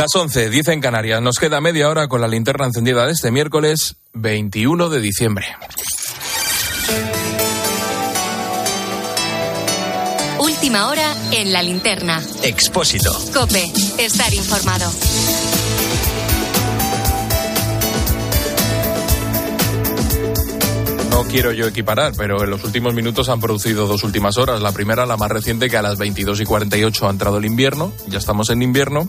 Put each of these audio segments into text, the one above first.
Las 11, dice en Canarias. Nos queda media hora con la linterna encendida de este miércoles 21 de diciembre. Última hora en la linterna. Expósito. Cope, estar informado. No quiero yo equiparar, pero en los últimos minutos han producido dos últimas horas. La primera, la más reciente, que a las 22 y 48 ha entrado el invierno. Ya estamos en invierno.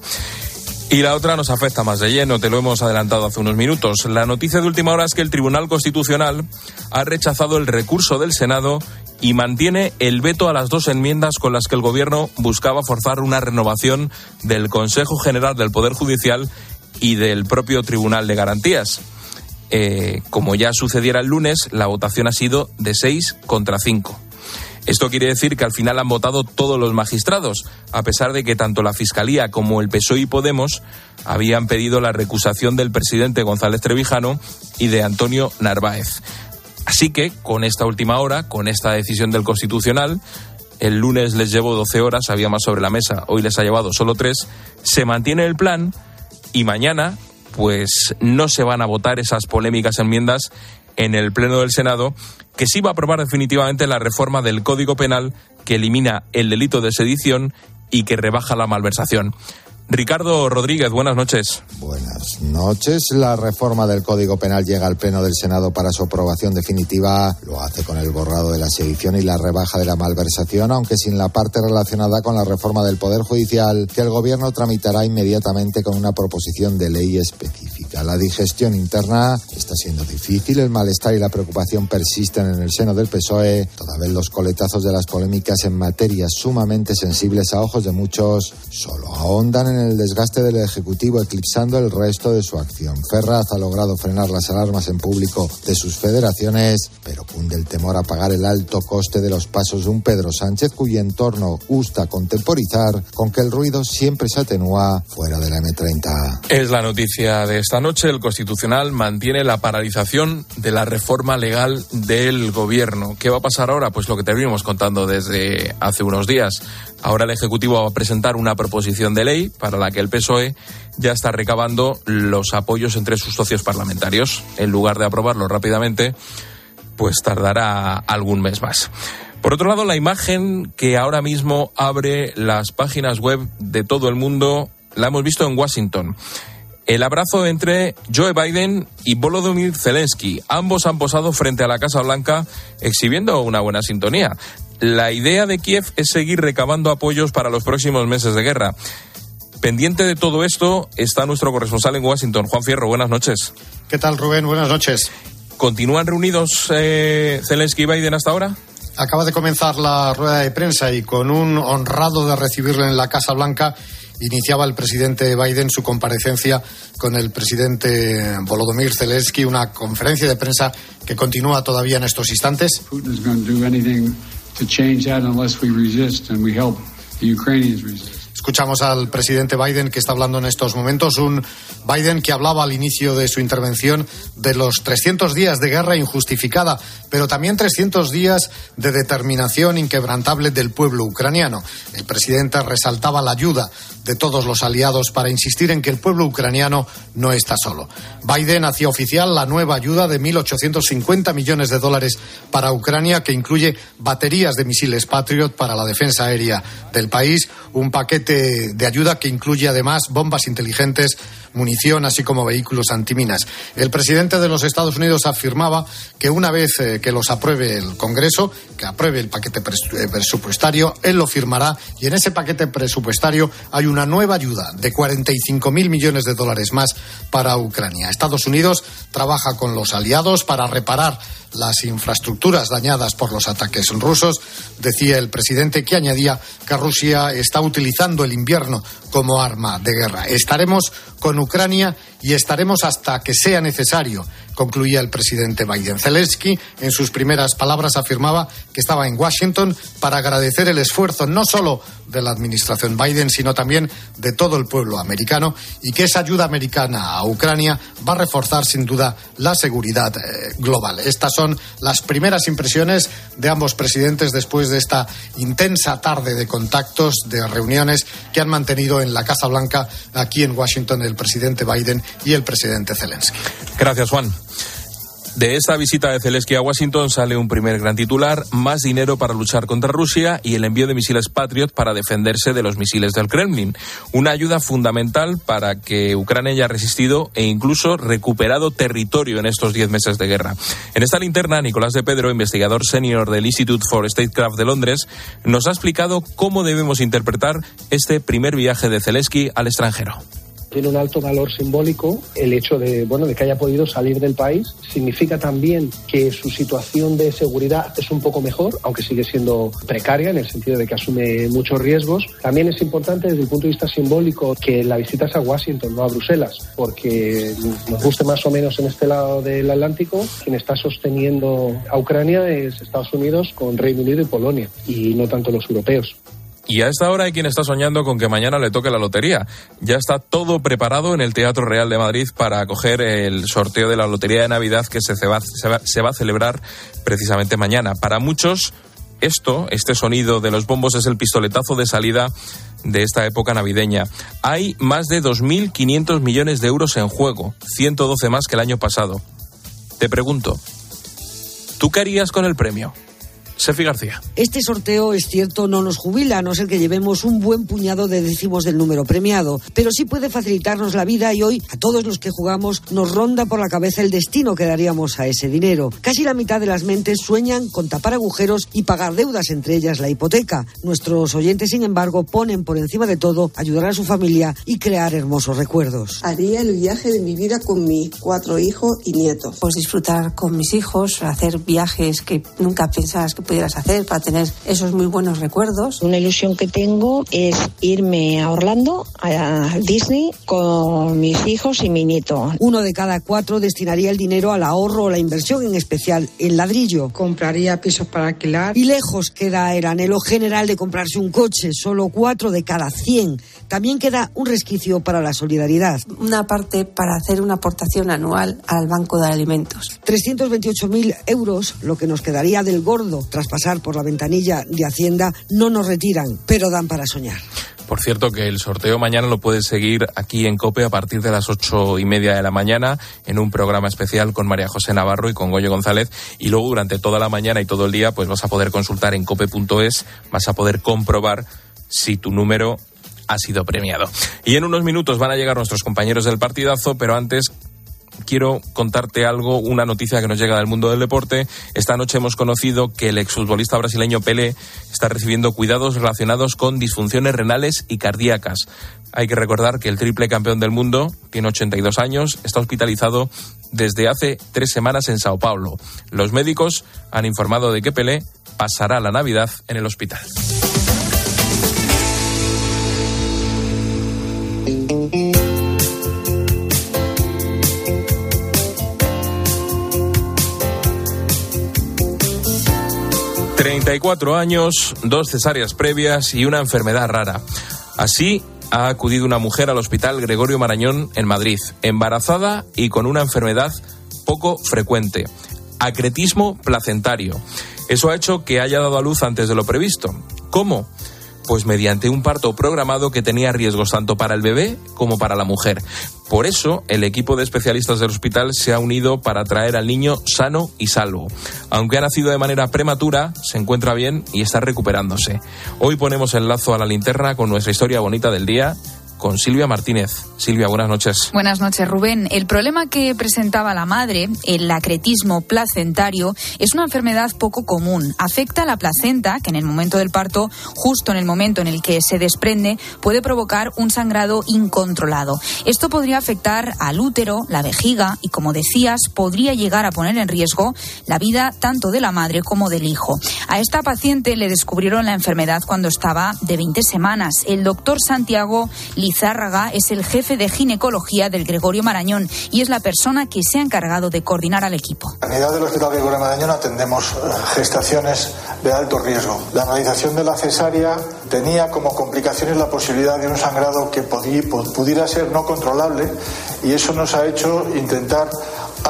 Y la otra nos afecta más de lleno, te lo hemos adelantado hace unos minutos. La noticia de última hora es que el Tribunal Constitucional ha rechazado el recurso del Senado y mantiene el veto a las dos enmiendas con las que el Gobierno buscaba forzar una renovación del Consejo General del Poder Judicial y del propio Tribunal de Garantías. Eh, como ya sucediera el lunes, la votación ha sido de seis contra cinco. Esto quiere decir que al final han votado todos los magistrados, a pesar de que tanto la Fiscalía como el PSOE y Podemos habían pedido la recusación del presidente González Trevijano y de Antonio Narváez. Así que, con esta última hora, con esta decisión del Constitucional, el lunes les llevó 12 horas, había más sobre la mesa, hoy les ha llevado solo tres, se mantiene el plan y mañana, pues no se van a votar esas polémicas enmiendas en el Pleno del Senado, que sí va a aprobar definitivamente la reforma del Código Penal que elimina el delito de sedición y que rebaja la malversación. Ricardo Rodríguez, buenas noches. Buenas noches. La reforma del Código Penal llega al Pleno del Senado para su aprobación definitiva. Lo hace con el borrado de la sedición y la rebaja de la malversación, aunque sin la parte relacionada con la reforma del Poder Judicial, que el Gobierno tramitará inmediatamente con una proposición de ley específica. La digestión interna está siendo difícil, el malestar y la preocupación persisten en el seno del PSOE, toda los coletazos de las polémicas en materias sumamente sensibles a ojos de muchos solo ahondan en el desgaste del Ejecutivo, eclipsando el resto de su acción. Ferraz ha logrado frenar las alarmas en público de sus federaciones, pero cunde el temor a pagar el alto coste de los pasos de un Pedro Sánchez cuyo entorno gusta contemporizar con que el ruido siempre se atenúa fuera de la M30. Es la noticia de esta noche. El Constitucional mantiene la paralización de la reforma legal del Gobierno. ¿Qué va a pasar ahora? Pues lo que te venimos contando desde hace unos días. Ahora el Ejecutivo va a presentar una proposición de ley para la que el PSOE ya está recabando los apoyos entre sus socios parlamentarios. En lugar de aprobarlo rápidamente, pues tardará algún mes más. Por otro lado, la imagen que ahora mismo abre las páginas web de todo el mundo la hemos visto en Washington. El abrazo entre Joe Biden y Volodymyr Zelensky. Ambos han posado frente a la Casa Blanca exhibiendo una buena sintonía. La idea de Kiev es seguir recabando apoyos para los próximos meses de guerra. Pendiente de todo esto está nuestro corresponsal en Washington, Juan Fierro. Buenas noches. ¿Qué tal, Rubén? Buenas noches. ¿Continúan reunidos eh, Zelensky y Biden hasta ahora? Acaba de comenzar la rueda de prensa y con un honrado de recibirle en la Casa Blanca iniciaba el presidente Biden su comparecencia con el presidente Volodymyr Zelensky, una conferencia de prensa que continúa todavía en estos instantes. Putin to change that unless we resist and we help the Ukrainians resist. Escuchamos al presidente Biden que está hablando en estos momentos, un Biden que hablaba al inicio de su intervención de los 300 días de guerra injustificada, pero también 300 días de determinación inquebrantable del pueblo ucraniano. El presidente resaltaba la ayuda de todos los aliados para insistir en que el pueblo ucraniano no está solo. Biden hacía oficial la nueva ayuda de 1.850 millones de dólares para Ucrania, que incluye baterías de misiles Patriot para la defensa aérea del país, un paquete de ayuda que incluye además bombas inteligentes, munición, así como vehículos antiminas. El presidente de los Estados Unidos afirmaba que una vez eh, que los apruebe el Congreso, que apruebe el paquete eh, presupuestario, él lo firmará y en ese paquete presupuestario hay una nueva ayuda de 45 mil millones de dólares más para Ucrania. Estados Unidos trabaja con los aliados para reparar las infraestructuras dañadas por los ataques rusos. Decía el presidente que añadía que Rusia está utilizando el invierno como arma de guerra. Estaremos con Ucrania y estaremos hasta que sea necesario, concluía el presidente Biden. Zelensky, en sus primeras palabras, afirmaba que estaba en Washington para agradecer el esfuerzo no solo de la administración Biden, sino también de todo el pueblo americano y que esa ayuda americana a Ucrania va a reforzar sin duda la seguridad eh, global. Estas son las primeras impresiones de ambos presidentes después de esta intensa tarde de contactos, de reuniones que han mantenido en la Casa Blanca, aquí en Washington, el presidente Biden y el presidente Zelensky. Gracias, Juan. De esta visita de Zelensky a Washington sale un primer gran titular, más dinero para luchar contra Rusia y el envío de misiles Patriot para defenderse de los misiles del Kremlin. Una ayuda fundamental para que Ucrania haya resistido e incluso recuperado territorio en estos diez meses de guerra. En esta linterna, Nicolás de Pedro, investigador senior del Institute for Statecraft de Londres, nos ha explicado cómo debemos interpretar este primer viaje de Zelensky al extranjero tiene un alto valor simbólico el hecho de bueno de que haya podido salir del país. Significa también que su situación de seguridad es un poco mejor aunque sigue siendo precaria en el sentido de que asume muchos riesgos. También es importante desde el punto de vista simbólico que la visita es a Washington no a Bruselas porque nos guste más o menos en este lado del Atlántico quien está sosteniendo a Ucrania es Estados Unidos con Reino Unido y Polonia y no tanto los europeos y a esta hora hay quien está soñando con que mañana le toque la lotería. Ya está todo preparado en el Teatro Real de Madrid para acoger el sorteo de la Lotería de Navidad que se va, se va, a celebrar precisamente mañana. Para muchos, esto, este sonido de los bombos es el pistoletazo de salida de esta época navideña. Hay más de 2.500 millones de euros en juego, 112 más que el año pasado. Te pregunto, ¿tú qué harías con el premio? Sefi García. Este sorteo, es cierto, no nos jubila, a no ser que llevemos un buen puñado de décimos del número premiado, pero sí puede facilitarnos la vida y hoy a todos los que jugamos nos ronda por la cabeza el destino que daríamos a ese dinero. Casi la mitad de las mentes sueñan con tapar agujeros y pagar deudas, entre ellas la hipoteca. Nuestros oyentes, sin embargo, ponen por encima de todo ayudar a su familia y crear hermosos recuerdos. Haría el viaje de mi vida con mis cuatro hijos y nietos. Pues disfrutar con mis hijos, hacer viajes que nunca pensabas que pudieras hacer para tener esos muy buenos recuerdos. Una ilusión que tengo es irme a Orlando, a Disney, con mis hijos y mi nieto. Uno de cada cuatro destinaría el dinero al ahorro o la inversión, en especial el ladrillo. Compraría pisos para alquilar. Y lejos queda el anhelo general de comprarse un coche, solo cuatro de cada cien. También queda un resquicio para la solidaridad. Una parte para hacer una aportación anual al Banco de Alimentos. 328.000 euros, lo que nos quedaría del gordo pasar por la ventanilla de Hacienda, no nos retiran, pero dan para soñar. Por cierto, que el sorteo mañana lo puedes seguir aquí en COPE a partir de las ocho y media de la mañana en un programa especial con María José Navarro y con Goyo González. Y luego durante toda la mañana y todo el día, pues vas a poder consultar en cope.es, vas a poder comprobar si tu número ha sido premiado. Y en unos minutos van a llegar nuestros compañeros del partidazo, pero antes quiero contarte algo, una noticia que nos llega del mundo del deporte. Esta noche hemos conocido que el exfutbolista brasileño Pelé está recibiendo cuidados relacionados con disfunciones renales y cardíacas. Hay que recordar que el triple campeón del mundo tiene 82 años, está hospitalizado desde hace tres semanas en Sao Paulo. Los médicos han informado de que Pelé pasará la Navidad en el hospital. 34 años, dos cesáreas previas y una enfermedad rara. Así ha acudido una mujer al hospital Gregorio Marañón en Madrid, embarazada y con una enfermedad poco frecuente, acretismo placentario. Eso ha hecho que haya dado a luz antes de lo previsto. ¿Cómo? Pues mediante un parto programado que tenía riesgos tanto para el bebé como para la mujer. Por eso, el equipo de especialistas del hospital se ha unido para traer al niño sano y salvo. Aunque ha nacido de manera prematura, se encuentra bien y está recuperándose. Hoy ponemos el lazo a la linterna con nuestra historia bonita del día con Silvia Martínez. Silvia, buenas noches. Buenas noches, Rubén. El problema que presentaba la madre, el acretismo placentario, es una enfermedad poco común. Afecta a la placenta, que en el momento del parto, justo en el momento en el que se desprende, puede provocar un sangrado incontrolado. Esto podría afectar al útero, la vejiga y, como decías, podría llegar a poner en riesgo la vida tanto de la madre como del hijo. A esta paciente le descubrieron la enfermedad cuando estaba de 20 semanas. El doctor Santiago Lizárraga es el jefe de ginecología del Gregorio Marañón y es la persona que se ha encargado de coordinar al equipo. En la unidad del Hospital Gregorio Marañón atendemos eh, gestaciones de alto riesgo. La realización de la cesárea tenía como complicaciones la posibilidad de un sangrado que pudiera ser no controlable y eso nos ha hecho intentar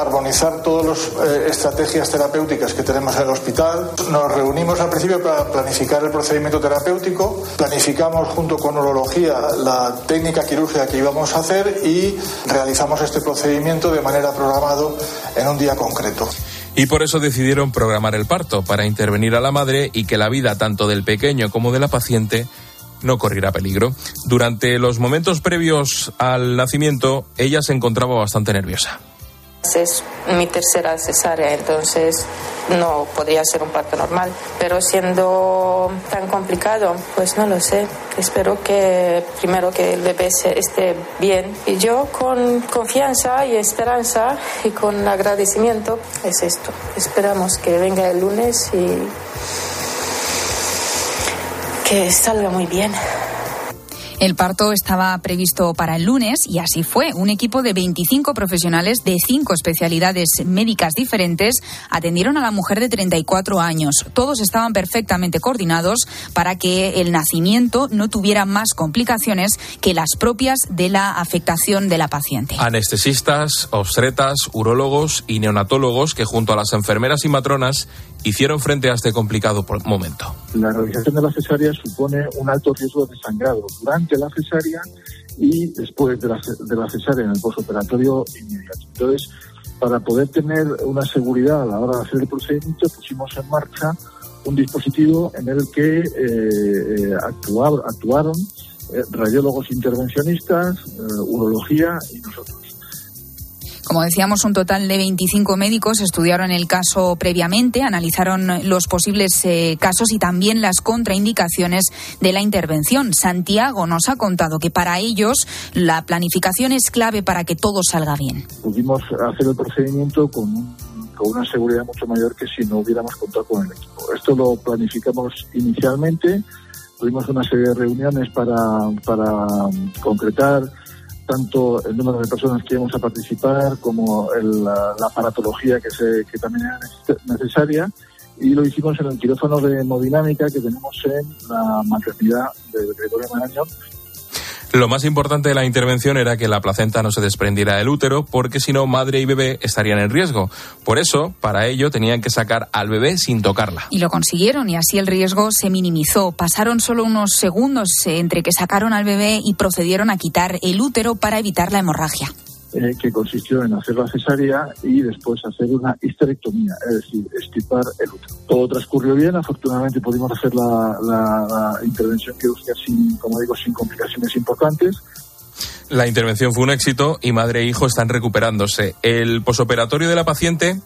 armonizar todas las eh, estrategias terapéuticas que tenemos en el hospital. Nos reunimos al principio para planificar el procedimiento terapéutico, planificamos junto con urología la técnica quirúrgica que íbamos a hacer y realizamos este procedimiento de manera programado en un día concreto. Y por eso decidieron programar el parto, para intervenir a la madre y que la vida tanto del pequeño como de la paciente no corriera peligro. Durante los momentos previos al nacimiento, ella se encontraba bastante nerviosa. Es mi tercera cesárea, entonces no podría ser un parto normal. Pero siendo tan complicado, pues no lo sé. Espero que primero que el bebé esté bien. Y yo con confianza y esperanza y con agradecimiento es esto. Esperamos que venga el lunes y que salga muy bien. El parto estaba previsto para el lunes y así fue. Un equipo de 25 profesionales de cinco especialidades médicas diferentes atendieron a la mujer de 34 años. Todos estaban perfectamente coordinados para que el nacimiento no tuviera más complicaciones que las propias de la afectación de la paciente. Anestesistas, obstetras, urólogos y neonatólogos que junto a las enfermeras y matronas hicieron frente a este complicado momento. La realización de la cesárea supone un alto riesgo de sangrado durante la cesárea y después de la, de la cesárea en el postoperatorio inmediato. Entonces, para poder tener una seguridad a la hora de hacer el procedimiento, pusimos en marcha un dispositivo en el que eh, eh actuaron eh, radiólogos intervencionistas, eh, urología y nosotros. Como decíamos, un total de 25 médicos estudiaron el caso previamente, analizaron los posibles eh, casos y también las contraindicaciones de la intervención. Santiago nos ha contado que para ellos la planificación es clave para que todo salga bien. Pudimos hacer el procedimiento con una seguridad mucho mayor que si no hubiéramos contado con el equipo. Esto lo planificamos inicialmente, tuvimos una serie de reuniones para concretar tanto el número de personas que íbamos a participar como la, aparatología que, se, que también era necesaria. Y lo hicimos en el quirófano de hemodinámica que tenemos en la maternidad de Gregorio Marañón lo más importante de la intervención era que la placenta no se desprendiera del útero, porque si no, madre y bebé estarían en riesgo. Por eso, para ello, tenían que sacar al bebé sin tocarla. Y lo consiguieron, y así el riesgo se minimizó. Pasaron solo unos segundos entre que sacaron al bebé y procedieron a quitar el útero para evitar la hemorragia. Eh, que consistió en hacer la cesárea y después hacer una histerectomía, es decir, estipar el útero. Todo transcurrió bien, afortunadamente pudimos hacer la, la, la intervención quirúrgica sin, como digo, sin complicaciones importantes. La intervención fue un éxito y madre e hijo están recuperándose. El posoperatorio de la paciente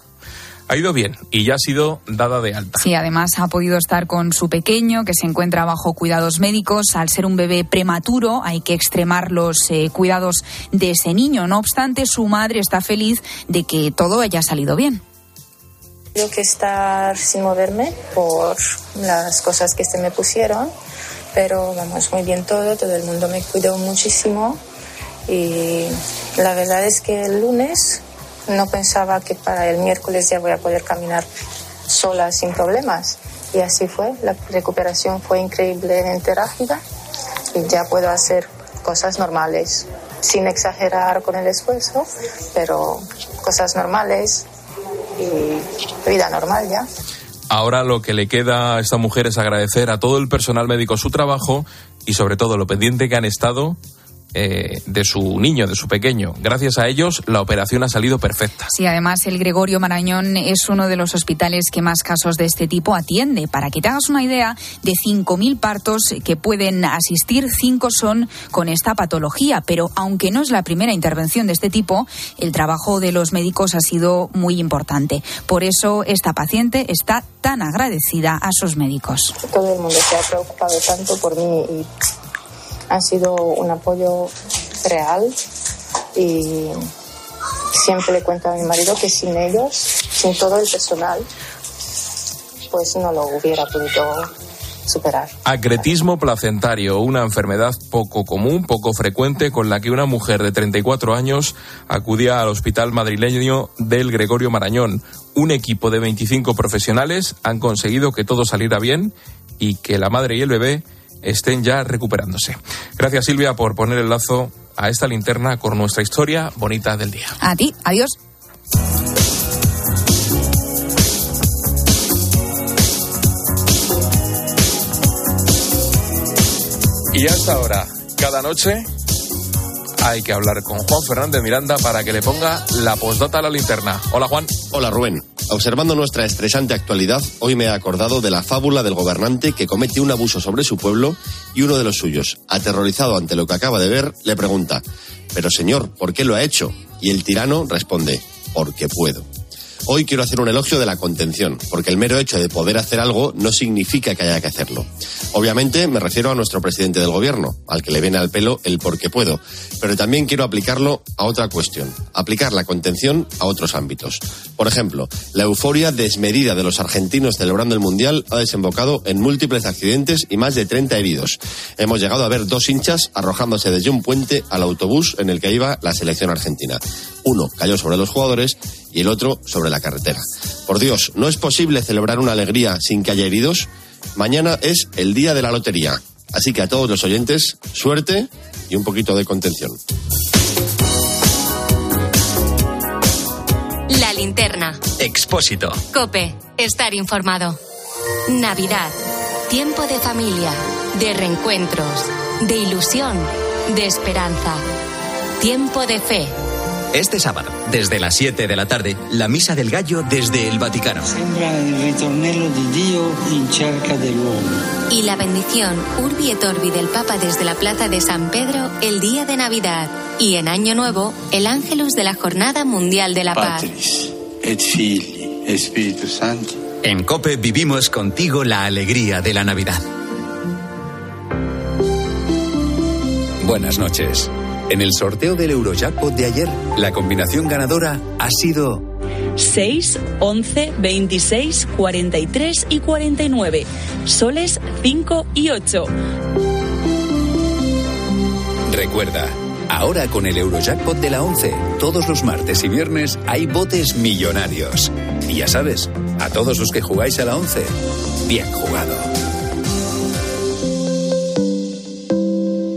ha ido bien y ya ha sido dada de alta. Sí, además ha podido estar con su pequeño, que se encuentra bajo cuidados médicos. Al ser un bebé prematuro, hay que extremar los eh, cuidados de ese niño. No obstante, su madre está feliz de que todo haya salido bien. Tengo que estar sin moverme por las cosas que se me pusieron, pero vamos muy bien todo, todo el mundo me cuidó muchísimo y la verdad es que el lunes no pensaba que para el miércoles ya voy a poder caminar sola sin problemas. Y así fue. La recuperación fue increíblemente rápida y ya puedo hacer cosas normales, sin exagerar con el esfuerzo, pero cosas normales y vida normal ya. Ahora lo que le queda a esta mujer es agradecer a todo el personal médico su trabajo y sobre todo lo pendiente que han estado eh, de su niño, de su pequeño. Gracias a ellos, la operación ha salido perfecta. Sí, además, el Gregorio Marañón es uno de los hospitales que más casos de este tipo atiende. Para que te hagas una idea, de 5.000 partos que pueden asistir, 5 son con esta patología. Pero aunque no es la primera intervención de este tipo, el trabajo de los médicos ha sido muy importante. Por eso, esta paciente está tan agradecida a sus médicos. Todo el mundo se ha preocupado tanto por mí y han sido un apoyo real y siempre le cuento a mi marido que sin ellos, sin todo el personal, pues no lo hubiera podido superar. Acretismo placentario, una enfermedad poco común, poco frecuente, con la que una mujer de 34 años acudía al hospital madrileño del Gregorio Marañón. Un equipo de 25 profesionales han conseguido que todo saliera bien y que la madre y el bebé estén ya recuperándose. Gracias Silvia por poner el lazo a esta linterna con nuestra historia bonita del día. A ti, adiós. Y hasta ahora, cada noche hay que hablar con Juan Fernández Miranda para que le ponga la postdata a la linterna. Hola Juan. Hola Rubén. Observando nuestra estresante actualidad, hoy me he acordado de la fábula del gobernante que comete un abuso sobre su pueblo y uno de los suyos, aterrorizado ante lo que acaba de ver, le pregunta, pero señor, ¿por qué lo ha hecho? Y el tirano responde, porque puedo. Hoy quiero hacer un elogio de la contención, porque el mero hecho de poder hacer algo no significa que haya que hacerlo. Obviamente me refiero a nuestro presidente del gobierno, al que le viene al pelo el porque puedo, pero también quiero aplicarlo a otra cuestión, aplicar la contención a otros ámbitos. Por ejemplo, la euforia desmedida de los argentinos celebrando el Mundial ha desembocado en múltiples accidentes y más de 30 heridos. Hemos llegado a ver dos hinchas arrojándose desde un puente al autobús en el que iba la selección argentina. Uno cayó sobre los jugadores y el otro sobre la carretera. Por Dios, ¿no es posible celebrar una alegría sin que haya heridos? Mañana es el día de la lotería. Así que a todos los oyentes, suerte y un poquito de contención. La linterna. Expósito. Cope. Estar informado. Navidad. Tiempo de familia. De reencuentros. De ilusión. De esperanza. Tiempo de fe. Este sábado, desde las 7 de la tarde, la Misa del Gallo desde el Vaticano. Y la bendición Urbi et Orbi del Papa desde la Plaza de San Pedro el día de Navidad. Y en Año Nuevo, el Ángelus de la Jornada Mundial de la Paz. En Cope vivimos contigo la alegría de la Navidad. Buenas noches. En el sorteo del Eurojackpot de ayer, la combinación ganadora ha sido 6, 11, 26, 43 y 49. Soles 5 y 8. Recuerda, ahora con el Eurojackpot de la 11, todos los martes y viernes hay botes millonarios. Y ya sabes, a todos los que jugáis a la 11, bien jugado.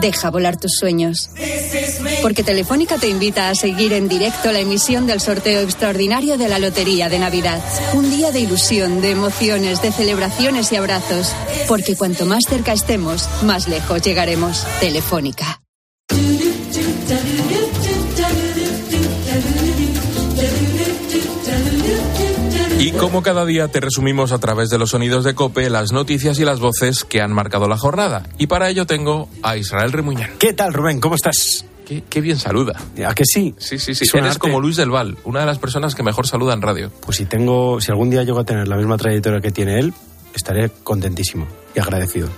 Deja volar tus sueños. Porque Telefónica te invita a seguir en directo la emisión del sorteo extraordinario de la Lotería de Navidad. Un día de ilusión, de emociones, de celebraciones y abrazos. Porque cuanto más cerca estemos, más lejos llegaremos. Telefónica. Y como cada día te resumimos a través de los sonidos de Cope las noticias y las voces que han marcado la jornada. Y para ello tengo a Israel Remuñán. ¿Qué tal, Rubén? ¿Cómo estás? Qué, qué bien saluda. ¿A que sí? Sí, sí, sí. Eres arte. como Luis del Val, una de las personas que mejor saluda en radio. Pues si tengo, si algún día llego a tener la misma trayectoria que tiene él, estaré contentísimo y agradecido.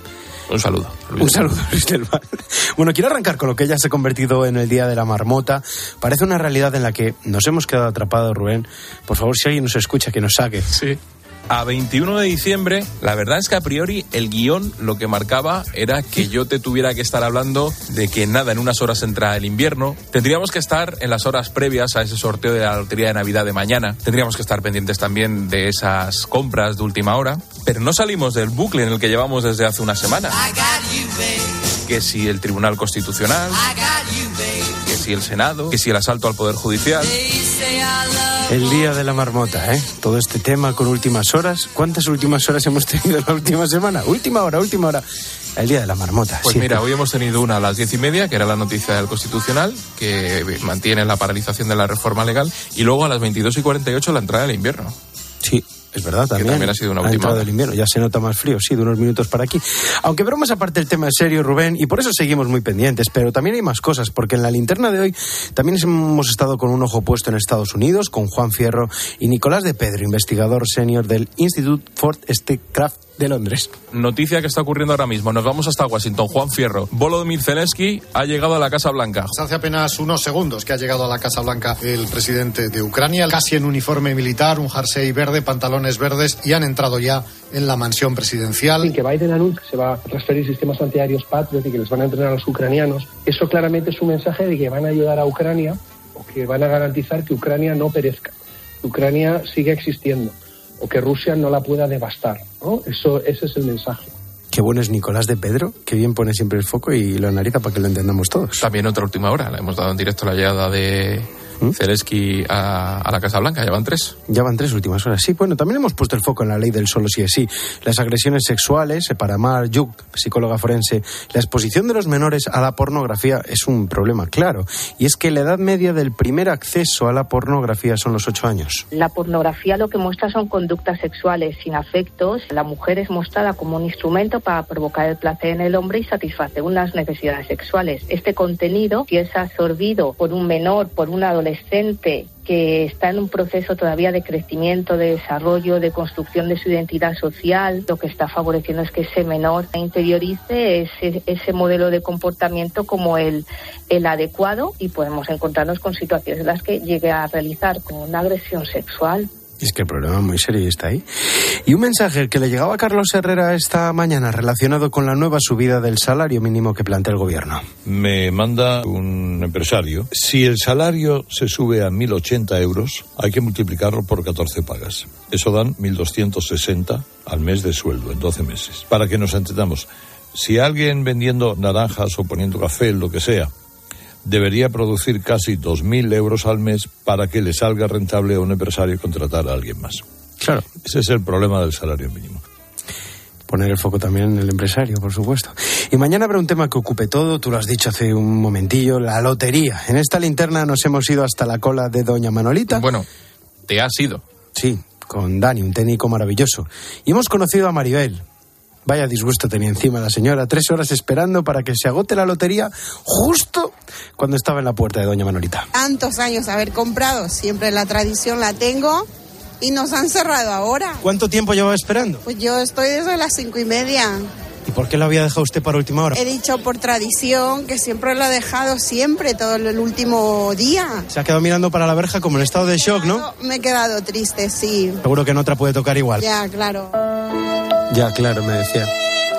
Un saludo. Luis Un saludo, Luis del Val. Bueno, quiero arrancar con lo que ya se ha convertido en el Día de la Marmota. Parece una realidad en la que nos hemos quedado atrapados, Rubén. Por favor, si alguien nos escucha, que nos saque. Sí. A 21 de diciembre, la verdad es que a priori el guion lo que marcaba era que yo te tuviera que estar hablando de que nada, en unas horas entra el invierno. Tendríamos que estar en las horas previas a ese sorteo de la Lotería de Navidad de mañana. Tendríamos que estar pendientes también de esas compras de última hora. Pero no salimos del bucle en el que llevamos desde hace una semana. Que si el Tribunal Constitucional, que si el Senado, que si el asalto al Poder Judicial. El Día de la Marmota, ¿eh? Todo este tema con últimas horas. ¿Cuántas últimas horas hemos tenido la última semana? Última hora, última hora. El Día de la Marmota. Pues mira, hoy hemos tenido una a las diez y media, que era la noticia del Constitucional, que mantiene la paralización de la reforma legal, y luego a las 22 y 48 la entrada del invierno. Sí, es verdad, también. también ha sido una última del invierno, ya se nota más frío, sí, de unos minutos para aquí. Aunque bromas aparte, el tema es serio, Rubén, y por eso seguimos muy pendientes. Pero también hay más cosas, porque en la linterna de hoy también hemos estado con un ojo puesto en Estados Unidos, con Juan Fierro y Nicolás de Pedro, investigador senior del Institute for Statecraft de Londres. Noticia que está ocurriendo ahora mismo. Nos vamos hasta Washington. Juan Fierro. Volodymyr Zelensky ha llegado a la Casa Blanca. Hace apenas unos segundos que ha llegado a la Casa Blanca el presidente de Ucrania, casi en uniforme militar, un jersey verde, pantalones verdes, y han entrado ya en la mansión presidencial. Y que Biden anuncia que se va a transferir sistemas antiaéreos Patriot y que les van a entrenar a los ucranianos. Eso claramente es un mensaje de que van a ayudar a Ucrania o que van a garantizar que Ucrania no perezca, que Ucrania siga existiendo o que Rusia no la pueda devastar. ¿no? Eso, ese es el mensaje. Qué bueno es Nicolás de Pedro, que bien pone siempre el foco y lo analiza para que lo entendamos todos. También otra última hora, le hemos dado en directo la llegada de ¿Mm? Zelensky a, a, la Casa Blanca. Ya van tres. Ya van tres últimas horas. Sí, bueno, también hemos puesto el foco en la ley del solo sí es sí. Las agresiones sexuales, para Mar Yuk, psicóloga forense, la exposición de los menores a la pornografía es un problema claro. Y es que la edad media del primer acceso a la pornografía son los ocho años. La pornografía lo que muestra son conductas sexuales sin afectos. La mujer es mostrada como un instrumento para provocar el placer en el hombre y satisfacer unas necesidades sexuales. Este contenido, si es absorbido por un menor, por un adolescente, adolescente que está en un proceso todavía de crecimiento, de desarrollo, de construcción de su identidad social, lo que está favoreciendo es que ese menor interiorice ese, ese modelo de comportamiento como el, el adecuado y podemos encontrarnos con situaciones en las que llegue a realizar como una agresión sexual. Es que el problema es muy serio y está ahí. Y un mensaje que le llegaba a Carlos Herrera esta mañana relacionado con la nueva subida del salario mínimo que plantea el gobierno. Me manda un empresario. Si el salario se sube a 1.080 euros, hay que multiplicarlo por 14 pagas. Eso dan 1.260 al mes de sueldo en 12 meses. Para que nos entendamos, si alguien vendiendo naranjas o poniendo café, lo que sea, debería producir casi 2.000 euros al mes para que le salga rentable a un empresario contratar a alguien más. Claro. Ese es el problema del salario mínimo. Poner el foco también en el empresario, por supuesto. Y mañana habrá un tema que ocupe todo, tú lo has dicho hace un momentillo, la lotería. En esta linterna nos hemos ido hasta la cola de Doña Manolita. Bueno, te has ido. Sí, con Dani, un técnico maravilloso. Y hemos conocido a Maribel, Vaya disgusto tenía encima la señora, tres horas esperando para que se agote la lotería justo cuando estaba en la puerta de doña Manolita. Tantos años haber comprado, siempre la tradición la tengo y nos han cerrado ahora. ¿Cuánto tiempo llevaba esperando? Pues yo estoy desde las cinco y media. ¿Y por qué lo había dejado usted para última hora? He dicho por tradición que siempre lo he dejado siempre, todo el último día. Se ha quedado mirando para la verja como en estado de shock, ¿no? Me he quedado triste, sí. Seguro que en otra puede tocar igual. Ya, claro. Ya, claro, me decía.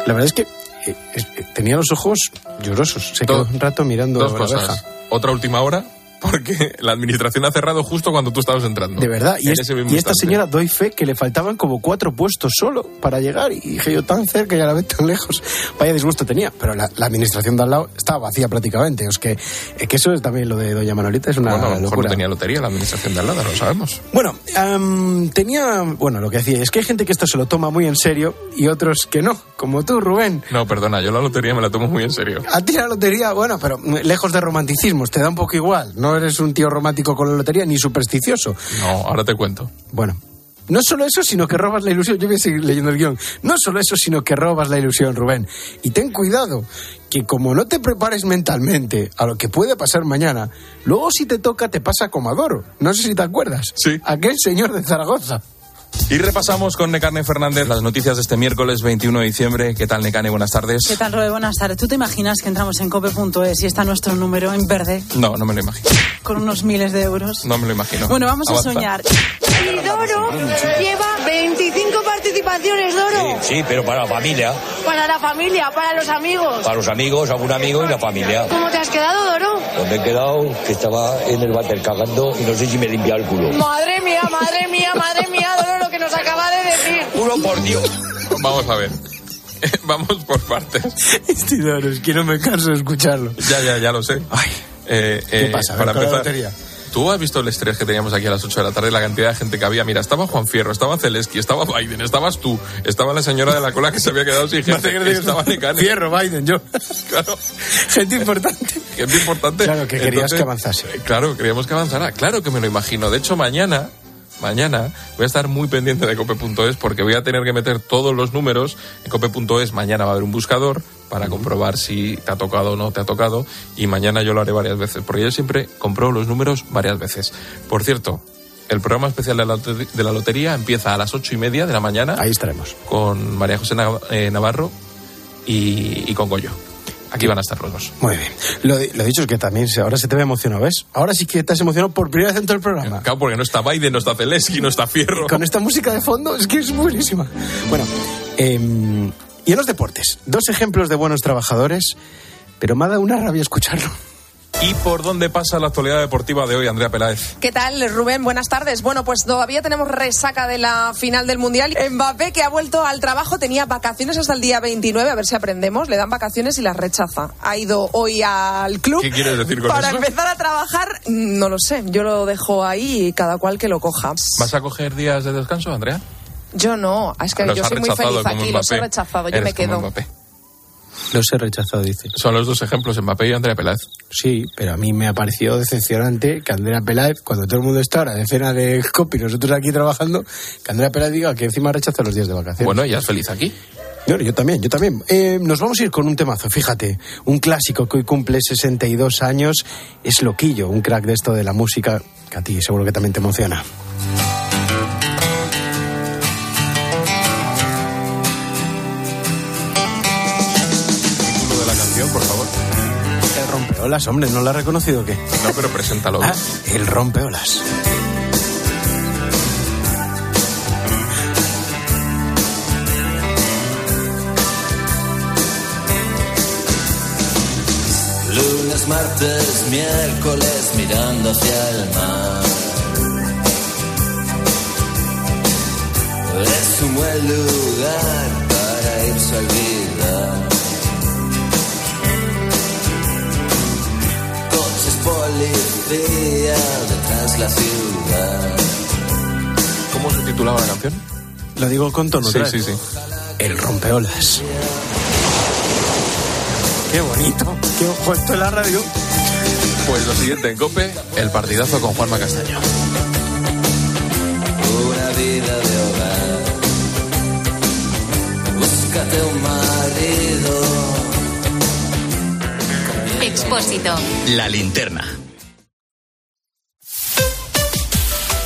La verdad es que eh, eh, tenía los ojos llorosos. Se quedó un rato mirando dos la cosas. verja. Otra última hora, porque la administración ha cerrado justo cuando tú estabas entrando. De verdad, y, En es- y esta señora doy fe que le faltaban como cuatro puestos solo para llegar y dije yo tan cerca y a la vez tan lejos. Vaya disgusto tenía, pero la, la administración de al lado estaba vacía prácticamente. Es que, es que eso es también lo de doña Manolita, es una Bueno, a lo mejor locura. no tenía lotería la administración de al lado, no lo sabemos. Bueno, am, tenía, bueno, lo que decía es que hay gente que esto se lo toma muy en serio y otros que no, como tú, Rubén. No, perdona, yo la lotería me la tomo muy en serio. A ti la lotería, bueno, pero lejos de romanticismos, te da un poco igual. No eres un tío romántico con la lotería ni supersticioso. No, ahora te cuento. Bueno, no solo eso, sino que robas la ilusión. Yo voy a seguir leyendo el guion. No solo eso, sino que robas la ilusión, Rubén. Y ten cuidado, que como no te prepares mentalmente a lo que puede pasar mañana, luego si te toca te pasa como Adoro. No sé si te acuerdas. Sí. Aquel señor de Zaragoza. Y repasamos con Necane Fernández las noticias de este miércoles 21 de diciembre. ¿Qué tal, Necane? Buenas tardes. ¿Qué tal, Robe? Buenas tardes. ¿Tú te imaginas que entramos en cope.es y está nuestro número en verde No, no me lo imagino. con unos miles de euros? No me lo imagino. Bueno, vamos a soñar. Y Doro lleva 25 participaciones, Doro. Sí, pero para la familia, Para la familia, para los amigos. para los amigos, algún amigo y la familia. ¿Cómo te has quedado, Doro? Donde he quedado, que estaba en el váter cagando y no sé si me limpia el culo. Madre mía, madre mía, madre mía, Doro, lo que nos acaba de decir. Uno por Dios. Vamos a ver. Vamos por partes. Doro, es que no me canso de escucharlo. Ya, ya, ya lo sé. Eh, ¿Qué eh, pasa? Para la empezar, lotería. ¿tú has visto el estrés que teníamos aquí a las 8 de la tarde? La cantidad de gente que había. Mira, estaba Juan Fierro, estaba Zelensky, estaba Biden, estabas tú, estaba la señora de la cola que se había quedado sin gente, que estaba Necane. Fierro, Biden, yo. Claro. Gente importante. Gente importante. Claro, que querías que avanzase. Claro, queríamos que avanzara. Claro que me lo imagino. De hecho, mañana, mañana, voy a estar muy pendiente de cope.es porque voy a tener que meter todos los números. En cope.es mañana va a haber un buscador para comprobar si te ha tocado o no te ha tocado. Y mañana yo lo haré varias veces, porque yo siempre compro los números varias veces. Por cierto, el programa especial de la, lotería empieza a las ocho y media de la mañana. Ahí estaremos. Con María José eh, Navarro y, y con Goyo. Aquí van a estar los dos. Muy bien. Lo, di- lo dicho es que también se- ahora se te ve emocionado, ¿ves? Ahora sí que te has emocionado por primera vez en todo el programa. Claro, porque no está Biden, no está Zelensky, no está Fierro. Con esta música de fondo es que es buenísima. Bueno, em, y en los deportes, dos ejemplos de buenos trabajadores, pero me ha dado una rabia escucharlo. ¿Y por dónde pasa la actualidad deportiva de hoy, Andrea Peláez? ¿Qué tal, Rubén? Buenas tardes. Bueno, pues todavía tenemos resaca de la final del Mundial. Mbappé, que ha vuelto al trabajo, tenía vacaciones hasta el día 29, a ver si aprendemos. Le dan vacaciones y las rechaza. Ha ido hoy al club. ¿Qué quieres decir con Para eso? empezar a trabajar, no lo sé. Yo lo dejo ahí y cada cual que lo coja. ¿Vas a coger días de descanso, Andrea? Yo no. Es que Los yo soy muy feliz aquí. Los he rechazado. Yo Eres me quedo. Los he rechazado, dice. Son los dos ejemplos, Mbappé y Andrea Peláez. Sí, pero a mí me ha parecido decepcionante que Andrea Peláez, cuando todo el mundo está ahora de cena de COP y nosotros aquí trabajando, que Andrea Peláez diga que encima rechaza los días de vacaciones. Bueno, ella es feliz aquí. Yo, yo también, yo también. Eh, nos vamos a ir con un temazo, fíjate. Un clásico que hoy cumple 62 años. Es Loquillo, un crack de esto de la música que a ti seguro que también te emociona. Rompeolas, hombre, ¿no lo has reconocido o qué? No, pero preséntalo. Ah, el rompeolas. Lunes, martes, miércoles mirando hacia el mar. Es un buen lugar la ciudad. ¿Cómo se titulaba la canción? Lo digo con tono. Sí, sí, sí. El rompeolas. Qué bonito. Qué ojo esto en la radio. Pues lo siguiente en COPE, el partidazo con Juanma Castaño. Una vida de hogar. Búscate un marido. Expósito. La linterna.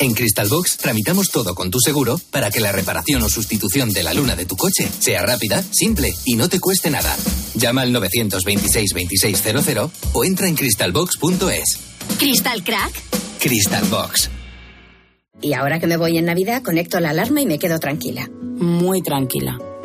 En Crystal Box tramitamos todo con tu seguro para que la reparación o sustitución de la luna de tu coche sea rápida, simple y no te cueste nada. Llama al 926 2600 o entra en crystalbox.es. ¿Crystal Crack? Crystal Box. Y ahora que me voy en Navidad, conecto la alarma y me quedo tranquila. Muy tranquila.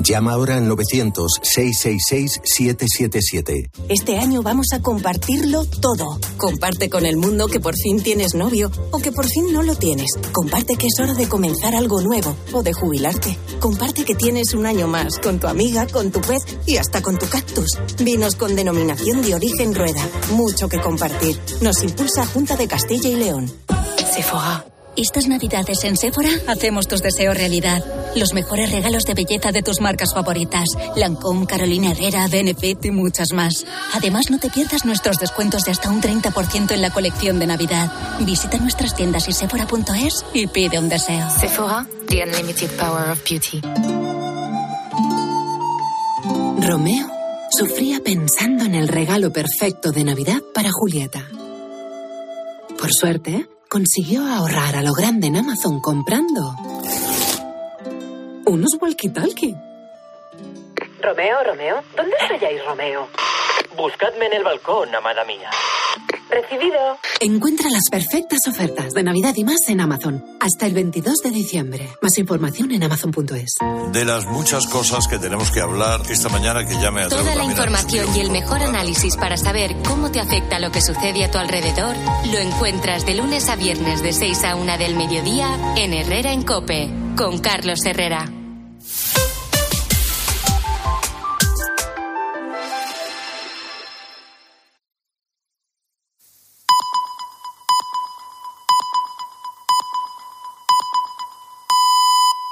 Llama ahora al 900-666-777. Este año vamos a compartirlo todo. Comparte con el mundo que por fin tienes novio o que por fin no lo tienes. Comparte que es hora de comenzar algo nuevo o de jubilarte. Comparte que tienes un año más con tu amiga, con tu pez y hasta con tu cactus. Vinos con denominación de origen rueda. Mucho que compartir. Nos impulsa Junta de Castilla y León. Sephora. Estas navidades en Sephora hacemos tus deseos realidad. Los mejores regalos de belleza de tus marcas favoritas. Lancôme, Carolina Herrera, Benefit y muchas más. Además, no te pierdas nuestros descuentos de hasta un 30% en la colección de Navidad. Visita nuestras tiendas y sephora.es y pide un deseo. Sephora, the unlimited power of beauty. Romeo sufría pensando en el regalo perfecto de Navidad para Julieta. Por suerte, consiguió ahorrar a lo grande en Amazon comprando unos walkie-talkie. Romeo, Romeo, ¿dónde estáis, Romeo? Buscadme en el balcón, amada mía. Recibido. Encuentra las perfectas ofertas de Navidad y más en Amazon hasta el 22 de diciembre. Más información en amazon.es. De las muchas cosas que tenemos que hablar esta mañana que ya me Toda la información y el mejor análisis para saber cómo te afecta lo que sucede a tu alrededor lo encuentras de lunes a viernes de 6 a 1 del mediodía en Herrera en Cope con Carlos Herrera.